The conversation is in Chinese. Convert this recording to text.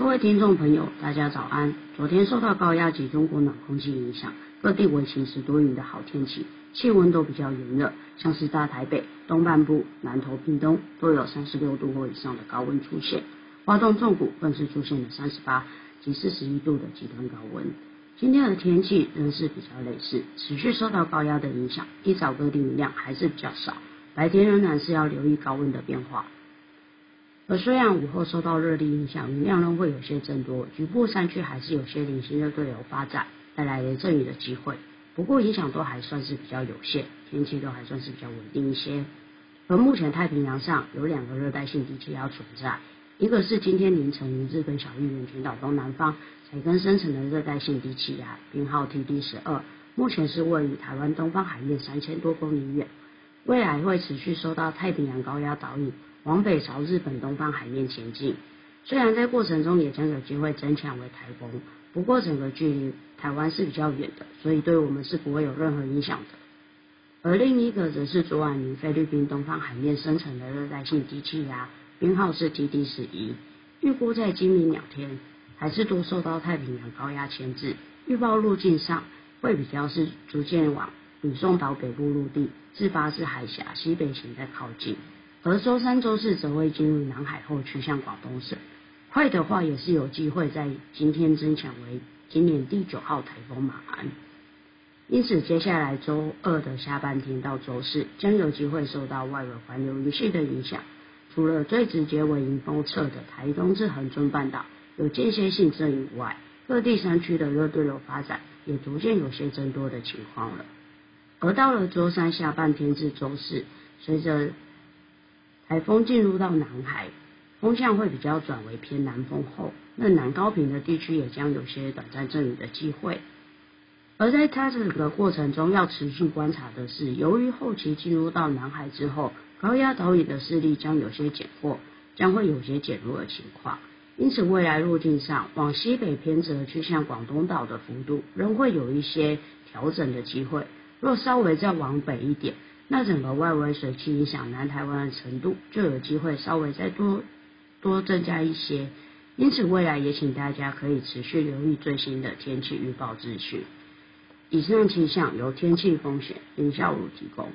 各位听众朋友，大家早安。昨天受到高压及中国暖空气影响，各地为晴时多云的好天气，气温都比较炎热，像是大台北、东半部、南投、屏东都有三十六度或以上的高温出现，花东纵谷更是出现了三十八及四十一度的极端高温。今天的天气仍是比较类似，持续受到高压的影响，一早各地雨量还是比较少，白天仍然是要留意高温的变化。而虽然午后受到热力影响，云量仍会有些增多，局部山区还是有些零星热对流发展，带来雷阵雨的机会。不过影响都还算是比较有限，天气都还算是比较稳定一些。而目前太平洋上有两个热带性低气压存在，一个是今天凌晨于日本小笠原群岛东南方才刚生成的热带性低气压，编号 TD 十二，目前是位于台湾东方海面三千多公里远，未来会持续受到太平洋高压导引。往北朝日本东方海面前进，虽然在过程中也将有机会增强为台风，不过整个距离台湾是比较远的，所以对我们是不会有任何影响的。而另一个则是昨晚于菲律宾东方海面生成的热带性低气压，编号是 TD 十一，预估在今明两天还是多受到太平洋高压牵制，预报路径上会比较是逐渐往吕宋岛北部陆地至巴士海峡西北行在靠近。而周三、周四则会进入南海后趋向广东省，快的话也是有机会在今天增强为今年第九号台风马鞍。因此，接下来周二的下半天到周四将有机会受到外围环流云系的影响。除了最直接为迎风侧的台东至恒春半岛有间歇性阵雨外，各地山区的热对流发展也逐渐有些增多的情况了。而到了周三下半天至周四，随着台风进入到南海，风向会比较转为偏南风后，那南高屏的地区也将有些短暂阵雨的机会。而在它这个过程中，要持续观察的是，由于后期进入到南海之后，高压岛屿的势力将有些减弱，将会有些减弱的情况。因此，未来路径上往西北偏折去向广东岛的幅度，仍会有一些调整的机会。若稍微再往北一点。那整个外围水汽影响南台湾的程度就有机会稍微再多多增加一些，因此未来也请大家可以持续留意最新的天气预报资讯。以上气象由天气风险林孝儒提供。